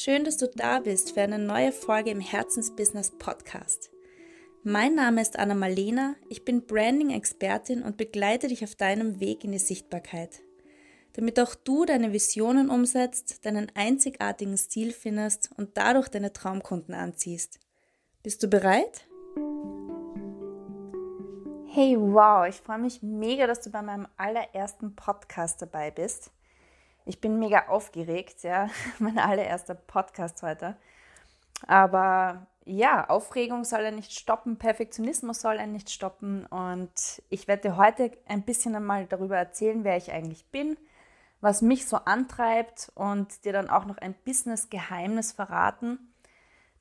Schön, dass du da bist für eine neue Folge im Herzensbusiness Podcast. Mein Name ist Anna Malena, ich bin Branding-Expertin und begleite dich auf deinem Weg in die Sichtbarkeit. Damit auch du deine Visionen umsetzt, deinen einzigartigen Stil findest und dadurch deine Traumkunden anziehst. Bist du bereit? Hey, wow, ich freue mich mega, dass du bei meinem allerersten Podcast dabei bist. Ich bin mega aufgeregt, ja, mein allererster Podcast heute. Aber ja, Aufregung soll er nicht stoppen, Perfektionismus soll er nicht stoppen. Und ich werde heute ein bisschen einmal darüber erzählen, wer ich eigentlich bin, was mich so antreibt und dir dann auch noch ein Business-Geheimnis verraten,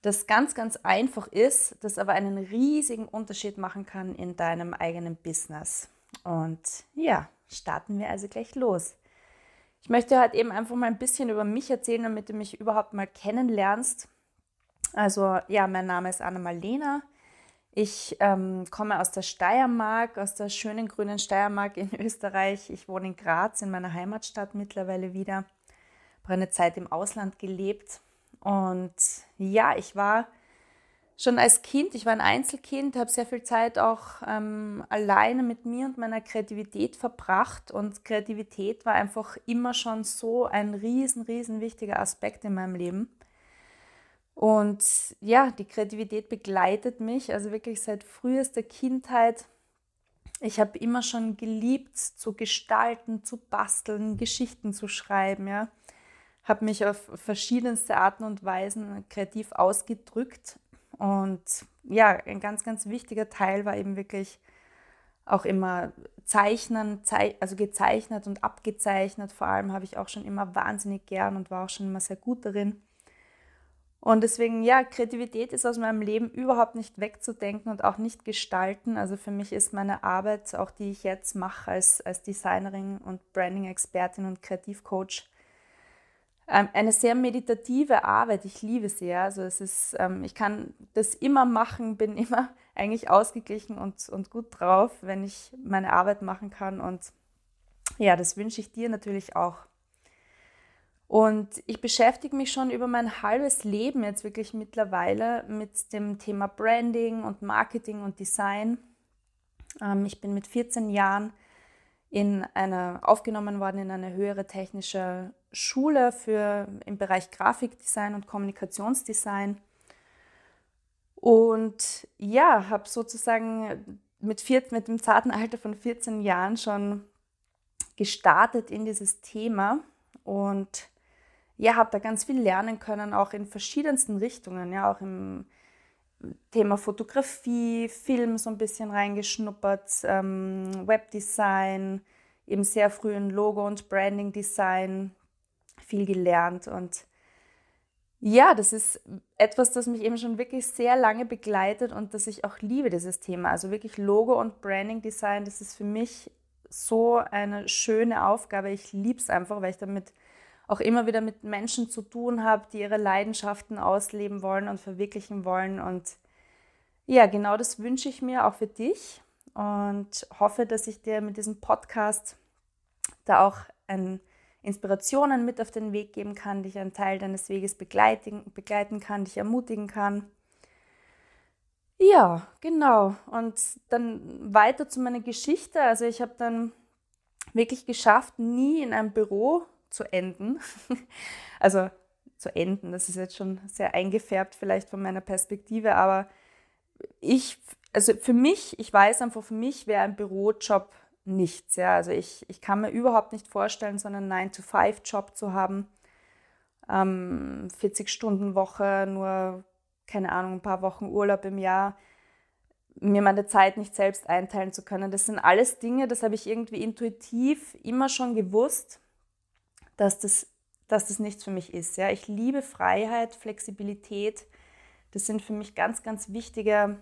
das ganz, ganz einfach ist, das aber einen riesigen Unterschied machen kann in deinem eigenen Business. Und ja, starten wir also gleich los. Ich möchte halt eben einfach mal ein bisschen über mich erzählen, damit du mich überhaupt mal kennenlernst. Also ja, mein Name ist Anna-Malena. Ich ähm, komme aus der Steiermark, aus der schönen grünen Steiermark in Österreich. Ich wohne in Graz, in meiner Heimatstadt mittlerweile wieder. Habe eine Zeit im Ausland gelebt und ja, ich war schon als Kind, ich war ein Einzelkind, habe sehr viel Zeit auch ähm, alleine mit mir und meiner Kreativität verbracht. Und Kreativität war einfach immer schon so ein riesen, riesen wichtiger Aspekt in meinem Leben. Und ja, die Kreativität begleitet mich, also wirklich seit frühester Kindheit. Ich habe immer schon geliebt zu gestalten, zu basteln, Geschichten zu schreiben, ja habe mich auf verschiedenste Arten und Weisen kreativ ausgedrückt. Und ja, ein ganz, ganz wichtiger Teil war eben wirklich auch immer Zeichnen, also gezeichnet und abgezeichnet. Vor allem habe ich auch schon immer wahnsinnig gern und war auch schon immer sehr gut darin. Und deswegen, ja, Kreativität ist aus meinem Leben überhaupt nicht wegzudenken und auch nicht gestalten. Also für mich ist meine Arbeit, auch die ich jetzt mache als, als Designerin und Branding-Expertin und Kreativcoach, eine sehr meditative Arbeit. Ich liebe sie. Ja. Also es ist, ähm, ich kann das immer machen, bin immer eigentlich ausgeglichen und, und gut drauf, wenn ich meine Arbeit machen kann. Und ja, das wünsche ich dir natürlich auch. Und ich beschäftige mich schon über mein halbes Leben jetzt wirklich mittlerweile mit dem Thema Branding und Marketing und Design. Ähm, ich bin mit 14 Jahren in eine, aufgenommen worden in eine höhere technische Schule für, im Bereich Grafikdesign und Kommunikationsdesign. Und ja, habe sozusagen mit, vier, mit dem zarten Alter von 14 Jahren schon gestartet in dieses Thema und ja, habe da ganz viel lernen können, auch in verschiedensten Richtungen, ja, auch im Thema Fotografie, Film so ein bisschen reingeschnuppert, ähm, Webdesign, eben sehr früh in Logo- und Branding-Design viel gelernt. Und ja, das ist etwas, das mich eben schon wirklich sehr lange begleitet und das ich auch liebe, dieses Thema. Also wirklich Logo- und Branding-Design, das ist für mich so eine schöne Aufgabe. Ich liebe es einfach, weil ich damit auch immer wieder mit Menschen zu tun habe, die ihre Leidenschaften ausleben wollen und verwirklichen wollen. Und ja, genau das wünsche ich mir auch für dich und hoffe, dass ich dir mit diesem Podcast da auch ein Inspirationen mit auf den Weg geben kann, dich einen Teil deines Weges begleiten, begleiten kann, dich ermutigen kann. Ja, genau. Und dann weiter zu meiner Geschichte. Also ich habe dann wirklich geschafft, nie in einem Büro zu enden. also zu enden, das ist jetzt schon sehr eingefärbt vielleicht von meiner Perspektive, aber ich, also für mich, ich weiß einfach, für mich wäre ein Bürojob nichts. Ja? Also ich, ich kann mir überhaupt nicht vorstellen, so einen 9-to-5-Job zu haben. Ähm, 40-Stunden-Woche, nur, keine Ahnung, ein paar Wochen Urlaub im Jahr, mir meine Zeit nicht selbst einteilen zu können. Das sind alles Dinge, das habe ich irgendwie intuitiv immer schon gewusst dass das, dass das nichts für mich ist. Ja? Ich liebe Freiheit, Flexibilität. Das sind für mich ganz, ganz wichtige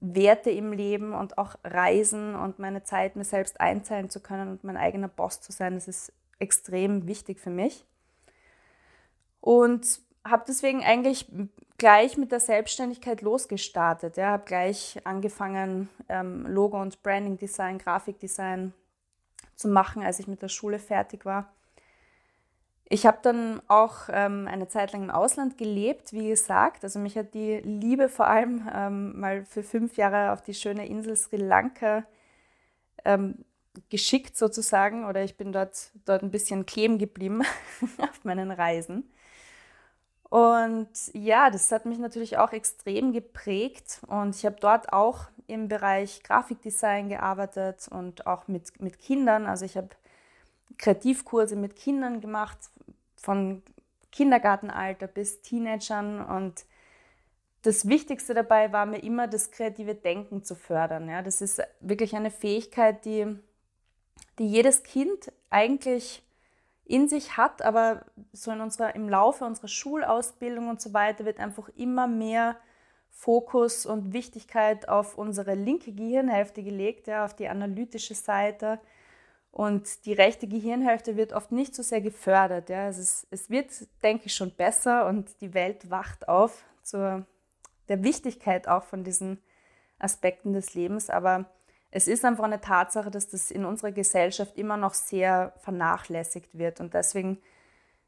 Werte im Leben und auch Reisen und meine Zeit mir selbst einteilen zu können und mein eigener Boss zu sein. Das ist extrem wichtig für mich. Und habe deswegen eigentlich gleich mit der Selbstständigkeit losgestartet. Ja, habe gleich angefangen, ähm, Logo- und Branding-Design, Grafikdesign zu machen, als ich mit der Schule fertig war Ich habe dann auch ähm, eine Zeit lang im Ausland gelebt, wie gesagt. Also mich hat die Liebe vor allem ähm, mal für fünf Jahre auf die schöne Insel Sri Lanka ähm, geschickt sozusagen. Oder ich bin dort, dort ein bisschen kleben geblieben auf meinen Reisen. Und ja, das hat mich natürlich auch extrem geprägt. Und ich habe dort auch im Bereich Grafikdesign gearbeitet und auch mit, mit Kindern. Also ich habe Kreativkurse mit Kindern gemacht, von Kindergartenalter bis Teenagern. Und das Wichtigste dabei war mir immer, das kreative Denken zu fördern. Ja, das ist wirklich eine Fähigkeit, die, die jedes Kind eigentlich in sich hat, aber so in unserer, im Laufe unserer Schulausbildung und so weiter wird einfach immer mehr Fokus und Wichtigkeit auf unsere linke Gehirnhälfte gelegt, ja, auf die analytische Seite. Und die rechte Gehirnhälfte wird oft nicht so sehr gefördert. Ja. Es, ist, es wird, denke ich, schon besser und die Welt wacht auf zur der Wichtigkeit auch von diesen Aspekten des Lebens. Aber es ist einfach eine Tatsache, dass das in unserer Gesellschaft immer noch sehr vernachlässigt wird. Und deswegen,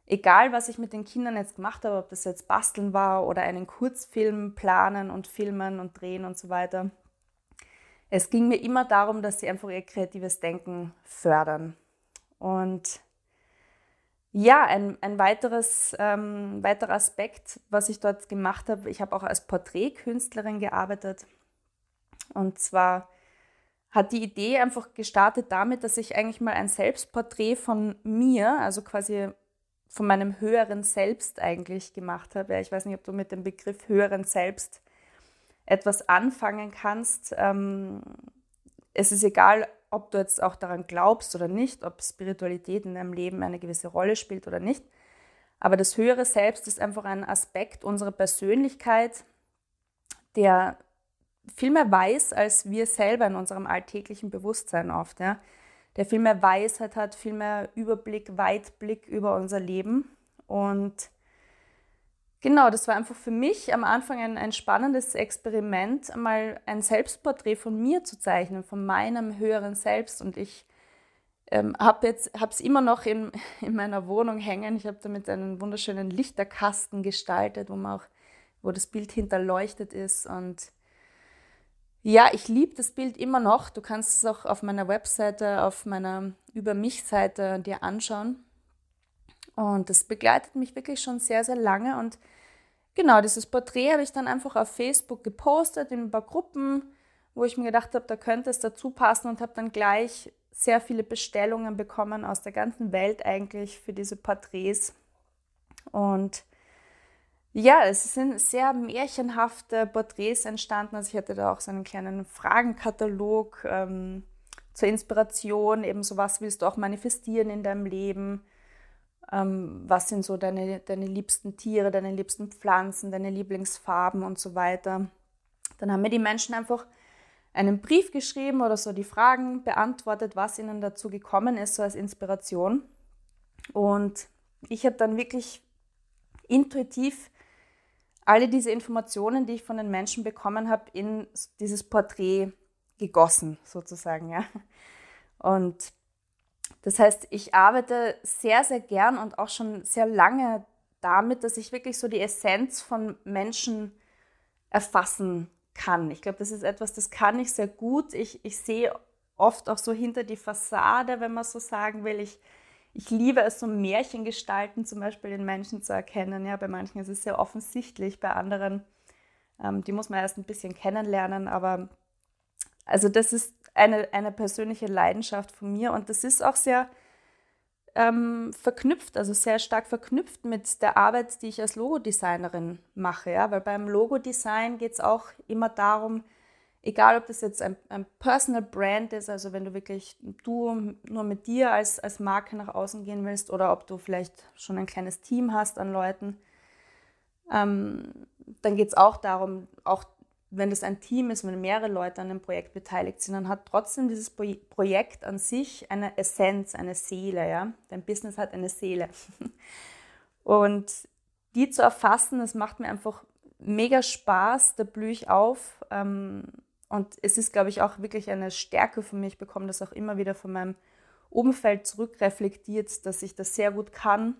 egal was ich mit den Kindern jetzt gemacht habe, ob das jetzt basteln war oder einen Kurzfilm planen und filmen und drehen und so weiter, es ging mir immer darum, dass sie einfach ihr kreatives Denken fördern. Und ja, ein, ein weiteres, ähm, weiterer Aspekt, was ich dort gemacht habe, ich habe auch als Porträtkünstlerin gearbeitet. Und zwar hat die Idee einfach gestartet damit, dass ich eigentlich mal ein Selbstporträt von mir, also quasi von meinem höheren Selbst eigentlich gemacht habe. Ich weiß nicht, ob du mit dem Begriff höheren Selbst etwas anfangen kannst. Ähm, es ist egal, ob du jetzt auch daran glaubst oder nicht, ob Spiritualität in deinem Leben eine gewisse Rolle spielt oder nicht. Aber das höhere Selbst ist einfach ein Aspekt unserer Persönlichkeit, der viel mehr weiß, als wir selber in unserem alltäglichen Bewusstsein oft. Ja? Der viel mehr Weisheit hat, viel mehr Überblick, Weitblick über unser Leben. Und Genau, das war einfach für mich am Anfang ein, ein spannendes Experiment, mal ein Selbstporträt von mir zu zeichnen, von meinem höheren Selbst. Und ich ähm, habe es immer noch in, in meiner Wohnung hängen. Ich habe damit einen wunderschönen Lichterkasten gestaltet, wo man auch, wo das Bild hinterleuchtet ist. Und ja, ich liebe das Bild immer noch. Du kannst es auch auf meiner Webseite, auf meiner Über mich-Seite dir anschauen. Und das begleitet mich wirklich schon sehr, sehr lange. Und genau, dieses Porträt habe ich dann einfach auf Facebook gepostet in ein paar Gruppen, wo ich mir gedacht habe, da könnte es dazu passen und habe dann gleich sehr viele Bestellungen bekommen aus der ganzen Welt eigentlich für diese Porträts. Und ja, es sind sehr märchenhafte Porträts entstanden. Also ich hatte da auch so einen kleinen Fragenkatalog ähm, zur Inspiration, eben so was willst du auch manifestieren in deinem Leben ähm, was sind so deine, deine liebsten Tiere, deine liebsten Pflanzen, deine Lieblingsfarben und so weiter. Dann haben mir die Menschen einfach einen Brief geschrieben oder so die Fragen beantwortet, was ihnen dazu gekommen ist, so als Inspiration. Und ich habe dann wirklich intuitiv alle diese Informationen, die ich von den Menschen bekommen habe, in dieses Porträt gegossen, sozusagen, ja. Und das heißt, ich arbeite sehr, sehr gern und auch schon sehr lange damit, dass ich wirklich so die Essenz von Menschen erfassen kann. Ich glaube, das ist etwas, das kann ich sehr gut. Ich, ich sehe oft auch so hinter die Fassade, wenn man so sagen will. Ich, ich liebe es, so Märchengestalten zum Beispiel in Menschen zu erkennen. Ja, bei manchen ist es sehr offensichtlich, bei anderen, ähm, die muss man erst ein bisschen kennenlernen. Aber also das ist eine, eine persönliche Leidenschaft von mir und das ist auch sehr ähm, verknüpft, also sehr stark verknüpft mit der Arbeit, die ich als Logodesignerin mache. Ja? Weil beim Logodesign geht es auch immer darum, egal ob das jetzt ein, ein, Personal Brand ist, also wenn du wirklich du nur mit dir als, als Marke nach außen gehen willst oder ob du vielleicht schon ein kleines Team hast an Leuten, ähm, dann geht es auch darum, auch wenn das ein Team ist, wenn mehrere Leute an einem Projekt beteiligt sind, dann hat trotzdem dieses Projekt an sich eine Essenz, eine Seele. Ja? Dein Business hat eine Seele. Und die zu erfassen, das macht mir einfach mega Spaß, da blühe ich auf. Ähm, und es ist, glaube ich, auch wirklich eine Stärke für mich. Ich bekomme das auch immer wieder von meinem Umfeld zurückreflektiert, dass ich das sehr gut kann.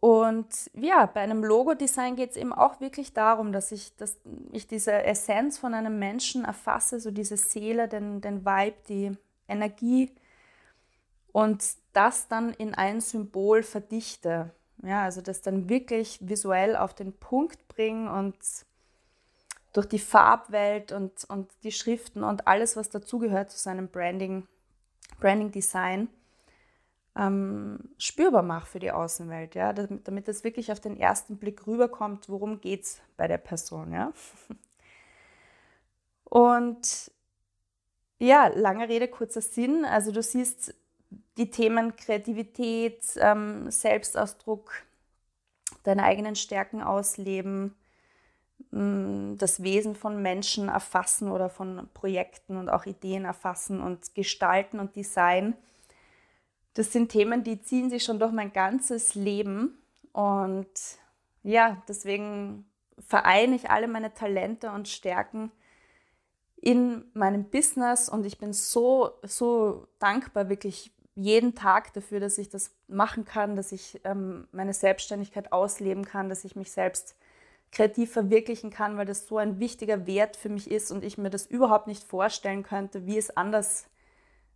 Und ja, bei einem Logo-Design geht es eben auch wirklich darum, dass ich, dass ich diese Essenz von einem Menschen erfasse, so diese Seele, den, den Vibe, die Energie und das dann in ein Symbol verdichte. Ja, also das dann wirklich visuell auf den Punkt bringen und durch die Farbwelt und, und die Schriften und alles, was dazugehört zu seinem Branding, Branding Design, ähm, spürbar mache für die Außenwelt, ja, damit, damit das wirklich auf den ersten Blick rüberkommt, worum geht es bei der Person, ja. Und ja, lange Rede, kurzer Sinn. Also du siehst die Themen Kreativität, ähm, Selbstausdruck, deine eigenen Stärken ausleben, mm, das Wesen von Menschen erfassen oder von Projekten und auch Ideen erfassen und gestalten und Design das sind Themen, die ziehen sich schon durch mein ganzes Leben. Und ja, deswegen vereine ich alle meine Talente und Stärken in meinem Business und ich bin so, so dankbar wirklich jeden Tag dafür, dass ich das machen kann, dass ich ähm, meine Selbstständigkeit ausleben kann, dass ich mich selbst kreativ verwirklichen kann, weil das so ein wichtiger Wert für mich ist und ich mir das überhaupt nicht vorstellen könnte, wie es anders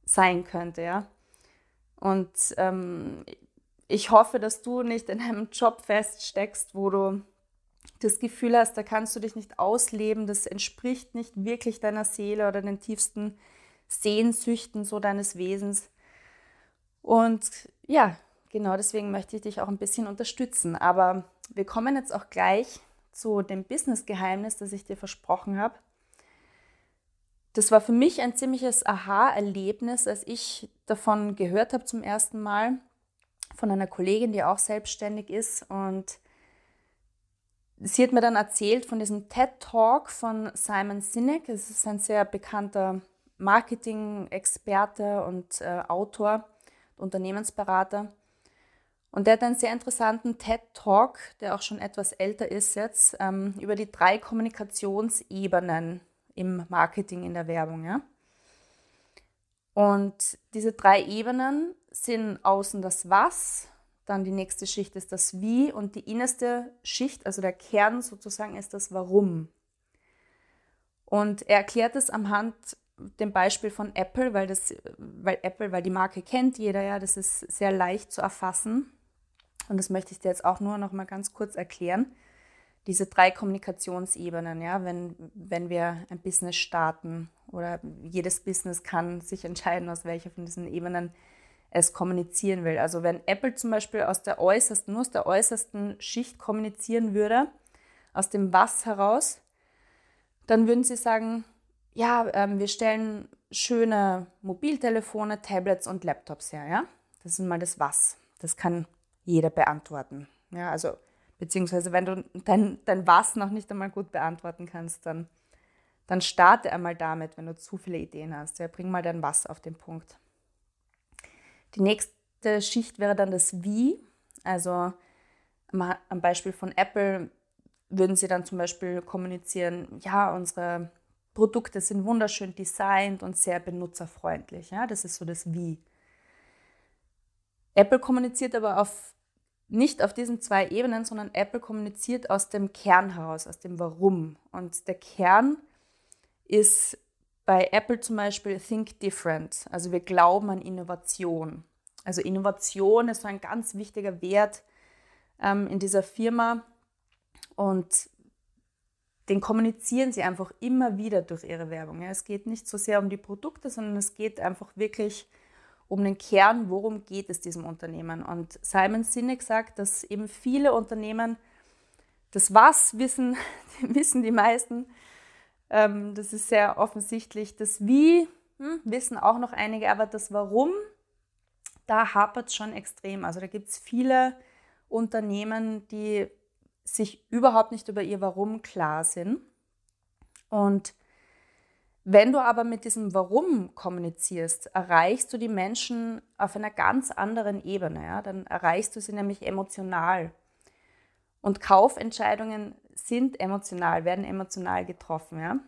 sein könnte, ja. Und ähm, ich hoffe, dass du nicht in einem Job feststeckst, wo du das Gefühl hast, da kannst du dich nicht ausleben, das entspricht nicht wirklich deiner Seele oder den tiefsten Sehnsüchten so deines Wesens. Und ja, genau deswegen möchte ich dich auch ein bisschen unterstützen. Aber wir kommen jetzt auch gleich zu dem Business-Geheimnis, das ich dir versprochen habe das war für mich ein ziemliches Aha-Erlebnis, als ich davon gehört habe zum ersten Mal von einer Kollegin, die auch selbstständig ist. Und sie hat mir dann erzählt von diesem TED Talk von Simon Sinek. Es ist ein sehr bekannter Marketing-Experte und äh, Autor, Unternehmensberater. Und der hat einen sehr interessanten TED Talk, der auch schon etwas älter ist jetzt, ähm, über die drei Kommunikationsebenen im Marketing, in der Werbung. Ja? Und diese drei Ebenen sind außen das Was, dann die nächste Schicht ist das Wie und die innerste Schicht, also der Kern sozusagen, ist das Warum. Und er erklärt es am Hand dem Beispiel von Apple, weil das, weil Apple, weil die Marke kennt jeder ja, das ist sehr leicht zu erfassen. Und das möchte ich dir jetzt auch nur noch mal ganz kurz erklären diese drei Kommunikationsebenen, ja, wenn, wenn wir ein Business starten oder jedes Business kann sich entscheiden, aus welcher von diesen Ebenen es kommunizieren will. Also wenn Apple zum Beispiel aus der äußersten, nur aus der äußersten Schicht kommunizieren würde, aus dem Was heraus, dann würden sie sagen, ja, ähm, wir stellen schöne Mobiltelefone, Tablets und Laptops her, ja. Das ist mal das Was. Das kann jeder beantworten. Ja, also Beziehungsweise wenn du dein, dein Was noch nicht einmal gut beantworten kannst, dann, dann starte einmal damit, wenn du zu viele Ideen hast. Ja, bring mal dein Was auf den Punkt. Die nächste Schicht wäre dann das Wie. Also am Beispiel von Apple würden sie dann zum Beispiel kommunizieren, ja, unsere Produkte sind wunderschön designt und sehr benutzerfreundlich. Ja, das ist so das Wie. Apple kommuniziert aber auf nicht auf diesen zwei Ebenen, sondern Apple kommuniziert aus dem Kern heraus, aus dem Warum. Und der Kern ist bei Apple zum Beispiel Think Different. Also wir glauben an Innovation. Also Innovation ist so ein ganz wichtiger Wert ähm, in dieser Firma und den kommunizieren sie einfach immer wieder durch ihre Werbung. Ja, es geht nicht so sehr um die Produkte, sondern es geht einfach wirklich um um den Kern, worum geht es diesem Unternehmen. Und Simon Sinek sagt, dass eben viele Unternehmen das Was wissen, wissen die meisten. Ähm, das ist sehr offensichtlich. Das Wie hm, wissen auch noch einige, aber das Warum, da hapert es schon extrem. Also da gibt es viele Unternehmen, die sich überhaupt nicht über ihr Warum klar sind. Und wenn du aber mit diesem Warum kommunizierst, erreichst du die Menschen auf einer ganz anderen Ebene. Ja? Dann erreichst du sie nämlich emotional. Und Kaufentscheidungen sind emotional, werden emotional getroffen. Ja?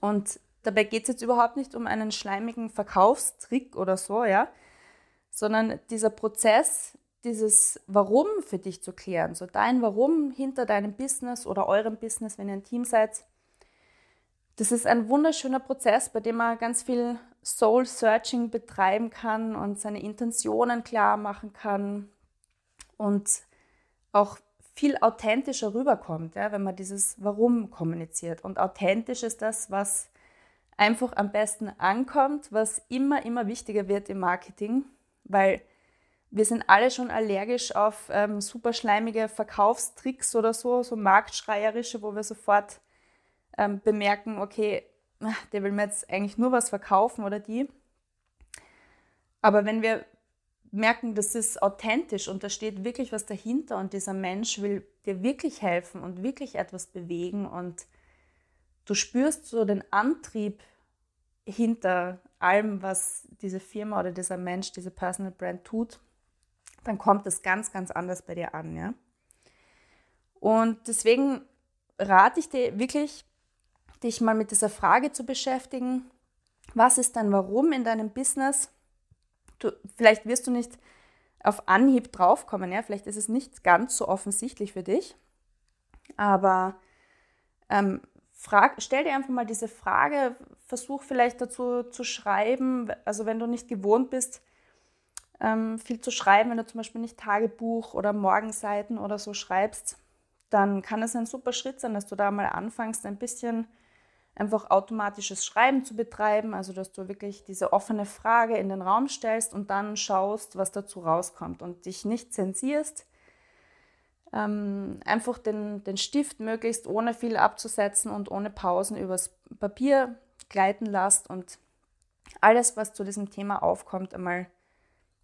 Und dabei geht es jetzt überhaupt nicht um einen schleimigen Verkaufstrick oder so, ja? sondern dieser Prozess, dieses Warum für dich zu klären, so dein Warum hinter deinem Business oder eurem Business, wenn ihr ein Team seid, das ist ein wunderschöner Prozess, bei dem man ganz viel Soul Searching betreiben kann und seine Intentionen klar machen kann und auch viel authentischer rüberkommt, ja, wenn man dieses Warum kommuniziert. Und authentisch ist das, was einfach am besten ankommt, was immer, immer wichtiger wird im Marketing, weil wir sind alle schon allergisch auf ähm, super schleimige Verkaufstricks oder so, so marktschreierische, wo wir sofort ähm, bemerken, okay, der will mir jetzt eigentlich nur was verkaufen oder die. Aber wenn wir merken, das ist authentisch und da steht wirklich was dahinter und dieser Mensch will dir wirklich helfen und wirklich etwas bewegen und du spürst so den Antrieb hinter allem, was diese Firma oder dieser Mensch, diese Personal Brand tut, dann kommt es ganz, ganz anders bei dir an, ja. Und deswegen rate ich dir wirklich, dich mal mit dieser Frage zu beschäftigen, was ist dein Warum in deinem Business? Du, vielleicht wirst du nicht auf Anhieb draufkommen, ja, vielleicht ist es nicht ganz so offensichtlich für dich, aber ähm, frag, stell dir einfach mal diese Frage, versuch vielleicht dazu zu schreiben, also wenn du nicht gewohnt bist, ähm, viel zu schreiben, wenn du zum Beispiel nicht Tagebuch oder Morgenseiten oder so schreibst, dann kann es ein super Schritt sein, dass du da mal anfängst, ein bisschen einfach automatisches Schreiben zu betreiben, also dass du wirklich diese offene Frage in den Raum stellst und dann schaust, was dazu rauskommt und dich nicht zensierst. Ähm, einfach den, den Stift möglichst ohne viel abzusetzen und ohne Pausen übers Papier gleiten lässt und alles, was zu diesem Thema aufkommt, einmal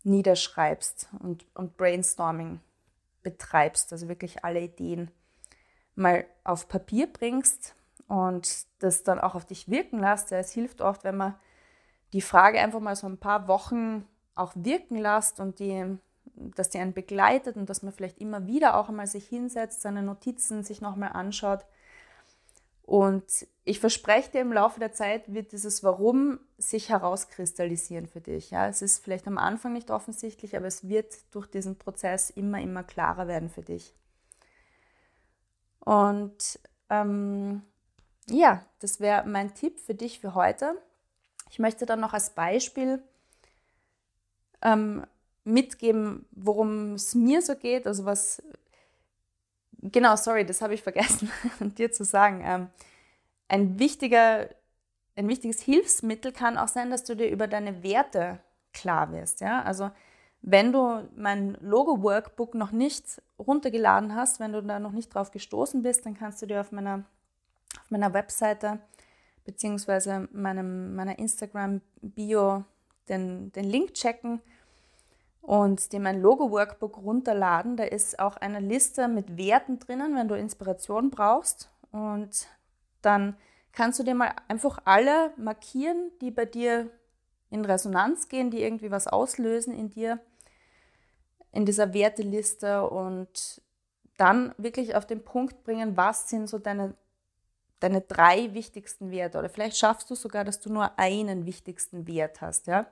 niederschreibst und, und Brainstorming betreibst, also wirklich alle Ideen mal auf Papier bringst und das dann auch auf dich wirken lässt. Ja, es hilft oft, wenn man die Frage einfach mal so ein paar Wochen auch wirken lässt und die, dass die einen begleitet und dass man vielleicht immer wieder auch einmal sich hinsetzt, seine Notizen sich nochmal anschaut. Und ich verspreche dir, im Laufe der Zeit wird dieses Warum sich herauskristallisieren für dich. Ja, es ist vielleicht am Anfang nicht offensichtlich, aber es wird durch diesen Prozess immer, immer klarer werden für dich. Und ähm, ja, das wäre mein Tipp für dich für heute. Ich möchte dann noch als Beispiel ähm, mitgeben, worum es mir so geht, also was, genau, sorry, das habe ich vergessen dir zu sagen. Ähm, ein, wichtiger, ein wichtiges Hilfsmittel kann auch sein, dass du dir über deine Werte klar wirst. Ja? Also wenn du mein Logo-Workbook noch nicht runtergeladen hast, wenn du da noch nicht drauf gestoßen bist, dann kannst du dir auf meiner auf meiner Webseite meinem, meiner Instagram-Bio den, den Link checken und dir mein Logo-Workbook runterladen. Da ist auch eine Liste mit Werten drinnen, wenn du Inspiration brauchst. Und dann kannst du dir mal einfach alle markieren, die bei dir in Resonanz gehen, die irgendwie was auslösen in dir, in dieser Werteliste und dann wirklich auf den Punkt bringen, was sind so deine deine drei wichtigsten Werte oder vielleicht schaffst du sogar, dass du nur einen wichtigsten Wert hast, ja.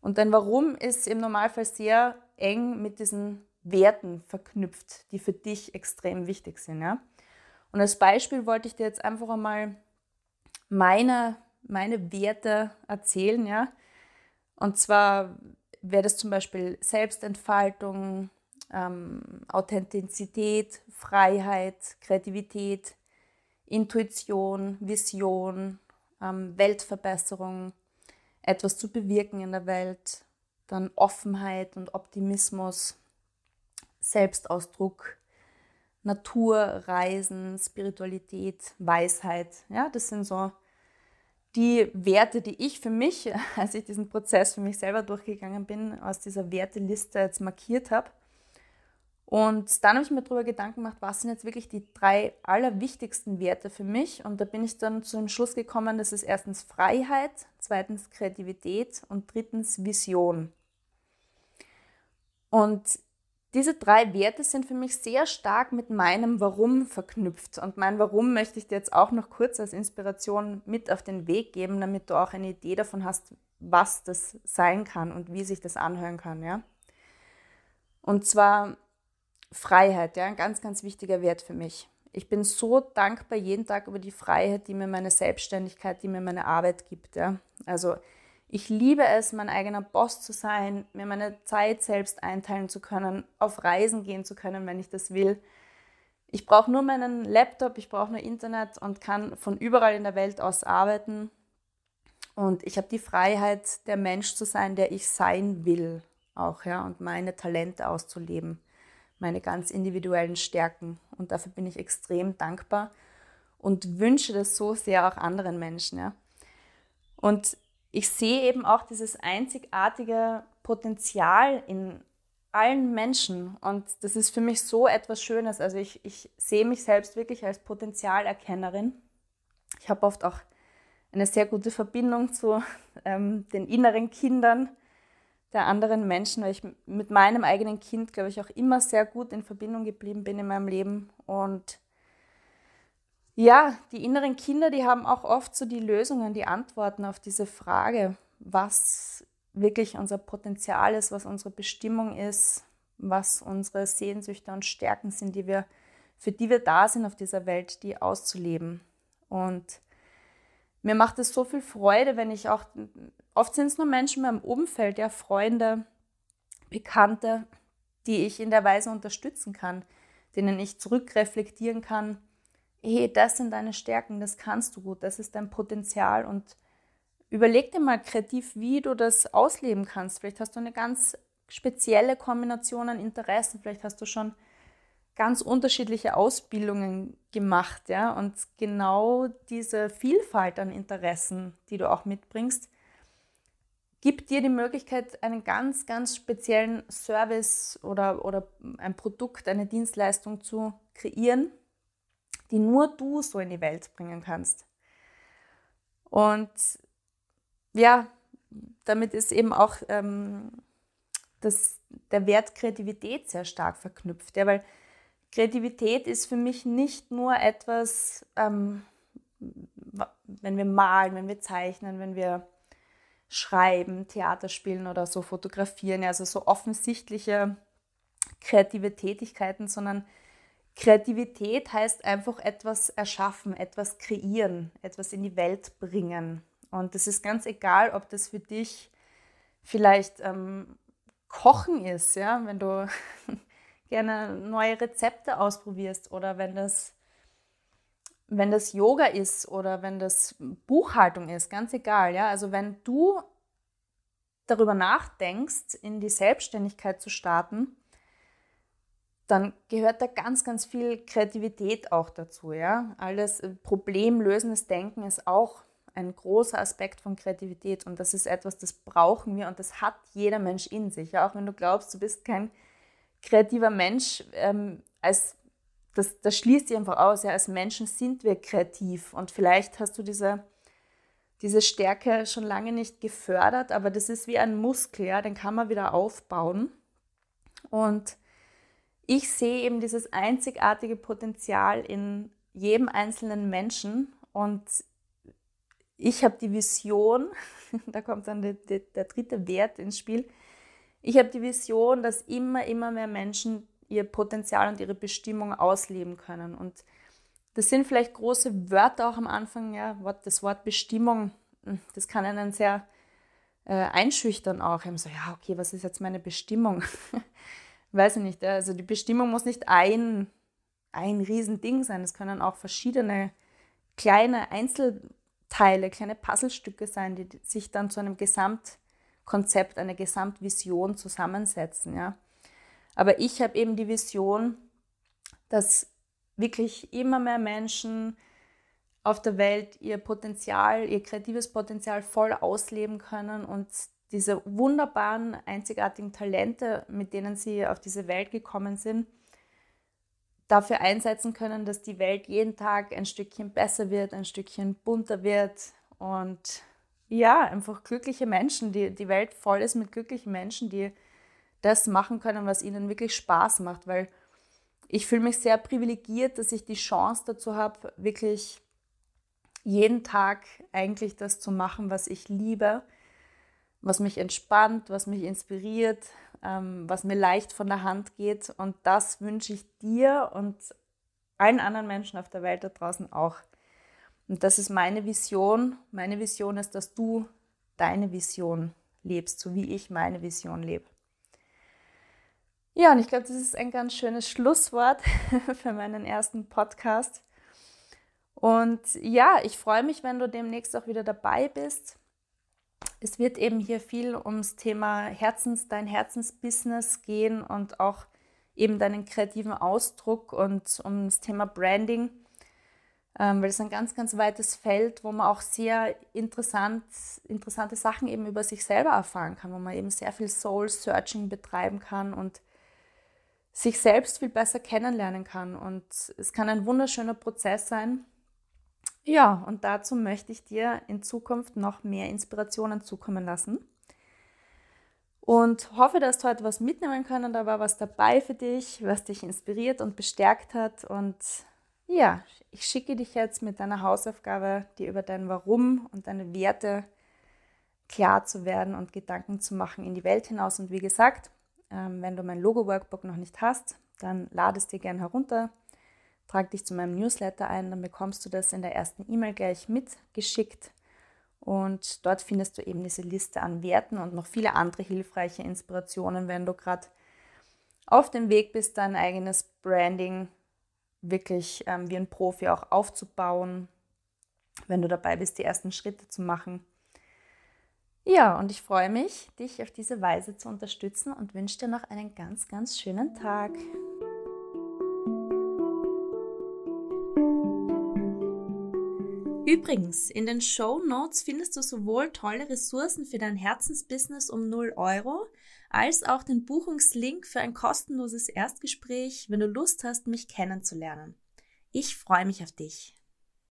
Und dein Warum ist im Normalfall sehr eng mit diesen Werten verknüpft, die für dich extrem wichtig sind, ja. Und als Beispiel wollte ich dir jetzt einfach einmal meine, meine Werte erzählen, ja. Und zwar wäre das zum Beispiel Selbstentfaltung, ähm, Authentizität, Freiheit, Kreativität, Intuition, Vision, ähm, Weltverbesserung, etwas zu bewirken in der Welt, dann Offenheit und Optimismus, Selbstausdruck, Natur, Reisen, Spiritualität, Weisheit. Ja, das sind so die Werte, die ich für mich, als ich diesen Prozess für mich selber durchgegangen bin, aus dieser Werteliste jetzt markiert habe. Und dann habe ich mir darüber Gedanken gemacht, was sind jetzt wirklich die drei allerwichtigsten Werte für mich. Und da bin ich dann zu dem Schluss gekommen, das ist erstens Freiheit, zweitens Kreativität und drittens Vision. Und diese drei Werte sind für mich sehr stark mit meinem Warum verknüpft. Und mein Warum möchte ich dir jetzt auch noch kurz als Inspiration mit auf den Weg geben, damit du auch eine Idee davon hast, was das sein kann und wie sich das anhören kann. Ja? Und zwar Freiheit, ja, ein ganz, ganz wichtiger Wert für mich. Ich bin so dankbar jeden Tag über die Freiheit, die mir meine Selbstständigkeit, die mir meine Arbeit gibt. Ja. Also ich liebe es, mein eigener Boss zu sein, mir meine Zeit selbst einteilen zu können, auf Reisen gehen zu können, wenn ich das will. Ich brauche nur meinen Laptop, ich brauche nur Internet und kann von überall in der Welt aus arbeiten. Und ich habe die Freiheit, der Mensch zu sein, der ich sein will, auch ja, und meine Talente auszuleben, meine ganz individuellen Stärken. Und dafür bin ich extrem dankbar und wünsche das so sehr auch anderen Menschen. Ja. Und ich sehe eben auch dieses einzigartige Potenzial in allen Menschen. Und das ist für mich so etwas Schönes. Also ich, ich sehe mich selbst wirklich als Potenzialerkennerin. Ich habe oft auch eine sehr gute Verbindung zu ähm, den inneren Kindern der anderen Menschen, weil ich mit meinem eigenen Kind, glaube ich, auch immer sehr gut in Verbindung geblieben bin in meinem Leben. Und ja, die inneren Kinder, die haben auch oft so die Lösungen, die Antworten auf diese Frage, was wirklich unser Potenzial ist, was unsere Bestimmung ist, was unsere Sehnsüchte und Stärken sind, die wir, für die wir da sind auf dieser Welt, die auszuleben. Und mir macht es so viel Freude, wenn ich auch, oft sind es nur Menschen in meinem Umfeld, ja, Freunde, Bekannte, die ich in der Weise unterstützen kann, denen ich zurückreflektieren kann, hey, das sind deine Stärken, das kannst du gut, das ist dein Potenzial. Und überleg dir mal kreativ, wie du das ausleben kannst. Vielleicht hast du eine ganz spezielle Kombination an Interessen, vielleicht hast du schon ganz unterschiedliche Ausbildungen gemacht, ja, und genau diese Vielfalt an Interessen, die du auch mitbringst, gibt dir die Möglichkeit, einen ganz, ganz speziellen Service oder, oder ein Produkt, eine Dienstleistung zu kreieren, die nur du so in die Welt bringen kannst. Und ja, damit ist eben auch ähm, das, der Wert Kreativität sehr stark verknüpft. Ja, weil Kreativität ist für mich nicht nur etwas, ähm, wenn wir malen, wenn wir zeichnen, wenn wir schreiben, Theater spielen oder so fotografieren, also so offensichtliche kreative Tätigkeiten, sondern Kreativität heißt einfach etwas erschaffen, etwas kreieren, etwas in die Welt bringen. Und es ist ganz egal, ob das für dich vielleicht ähm, Kochen ist, ja, wenn du gerne neue Rezepte ausprobierst oder wenn das, wenn das Yoga ist oder wenn das Buchhaltung ist, ganz egal, ja. Also wenn du darüber nachdenkst, in die Selbstständigkeit zu starten, dann gehört da ganz, ganz viel Kreativität auch dazu. Ja? Alles äh, problemlösendes Denken ist auch ein großer Aspekt von Kreativität und das ist etwas, das brauchen wir und das hat jeder Mensch in sich. Ja? Auch wenn du glaubst, du bist kein kreativer Mensch, ähm, als, das, das schließt sich einfach aus. Ja? Als Menschen sind wir kreativ und vielleicht hast du diese, diese Stärke schon lange nicht gefördert, aber das ist wie ein Muskel, ja? den kann man wieder aufbauen. Und ich sehe eben dieses einzigartige Potenzial in jedem einzelnen Menschen und ich habe die Vision, da kommt dann der, der, der dritte Wert ins Spiel, ich habe die Vision, dass immer, immer mehr Menschen ihr Potenzial und ihre Bestimmung ausleben können. Und das sind vielleicht große Wörter auch am Anfang, ja, das Wort Bestimmung, hm, das kann einen sehr äh, einschüchtern auch. Ich so, ja, okay, was ist jetzt meine Bestimmung? weiß ich nicht, also die Bestimmung muss nicht ein, ein Riesending sein. Es können auch verschiedene kleine Einzelteile, kleine Puzzlestücke sein, die sich dann zu einem Gesamtkonzept, einer Gesamtvision zusammensetzen. Ja. Aber ich habe eben die Vision, dass wirklich immer mehr Menschen auf der Welt ihr Potenzial, ihr kreatives Potenzial voll ausleben können und diese wunderbaren, einzigartigen Talente, mit denen sie auf diese Welt gekommen sind, dafür einsetzen können, dass die Welt jeden Tag ein Stückchen besser wird, ein Stückchen bunter wird und ja, einfach glückliche Menschen, die, die Welt voll ist mit glücklichen Menschen, die das machen können, was ihnen wirklich Spaß macht, weil ich fühle mich sehr privilegiert, dass ich die Chance dazu habe, wirklich jeden Tag eigentlich das zu machen, was ich liebe was mich entspannt, was mich inspiriert, ähm, was mir leicht von der Hand geht. Und das wünsche ich dir und allen anderen Menschen auf der Welt da draußen auch. Und das ist meine Vision. Meine Vision ist, dass du deine Vision lebst, so wie ich meine Vision lebe. Ja, und ich glaube, das ist ein ganz schönes Schlusswort für meinen ersten Podcast. Und ja, ich freue mich, wenn du demnächst auch wieder dabei bist. Es wird eben hier viel ums Thema Herzens, dein Herzensbusiness gehen und auch eben deinen kreativen Ausdruck und ums Thema Branding, ähm, weil es ein ganz, ganz weites Feld, wo man auch sehr interessant, interessante Sachen eben über sich selber erfahren kann, wo man eben sehr viel Soul-Searching betreiben kann und sich selbst viel besser kennenlernen kann. Und es kann ein wunderschöner Prozess sein, ja, und dazu möchte ich dir in Zukunft noch mehr Inspirationen zukommen lassen. Und hoffe, dass du heute was mitnehmen können. Da war was dabei für dich, was dich inspiriert und bestärkt hat. Und ja, ich schicke dich jetzt mit deiner Hausaufgabe, dir über dein Warum und deine Werte klar zu werden und Gedanken zu machen in die Welt hinaus. Und wie gesagt, ähm, wenn du mein Logo-Workbook noch nicht hast, dann lade es dir gerne herunter trag dich zu meinem Newsletter ein, dann bekommst du das in der ersten E-Mail gleich mitgeschickt. Und dort findest du eben diese Liste an Werten und noch viele andere hilfreiche Inspirationen, wenn du gerade auf dem Weg bist, dein eigenes Branding wirklich ähm, wie ein Profi auch aufzubauen, wenn du dabei bist, die ersten Schritte zu machen. Ja, und ich freue mich, dich auf diese Weise zu unterstützen und wünsche dir noch einen ganz, ganz schönen Tag. Übrigens, in den Show Notes findest du sowohl tolle Ressourcen für dein Herzensbusiness um 0 Euro, als auch den Buchungslink für ein kostenloses Erstgespräch, wenn du Lust hast, mich kennenzulernen. Ich freue mich auf dich.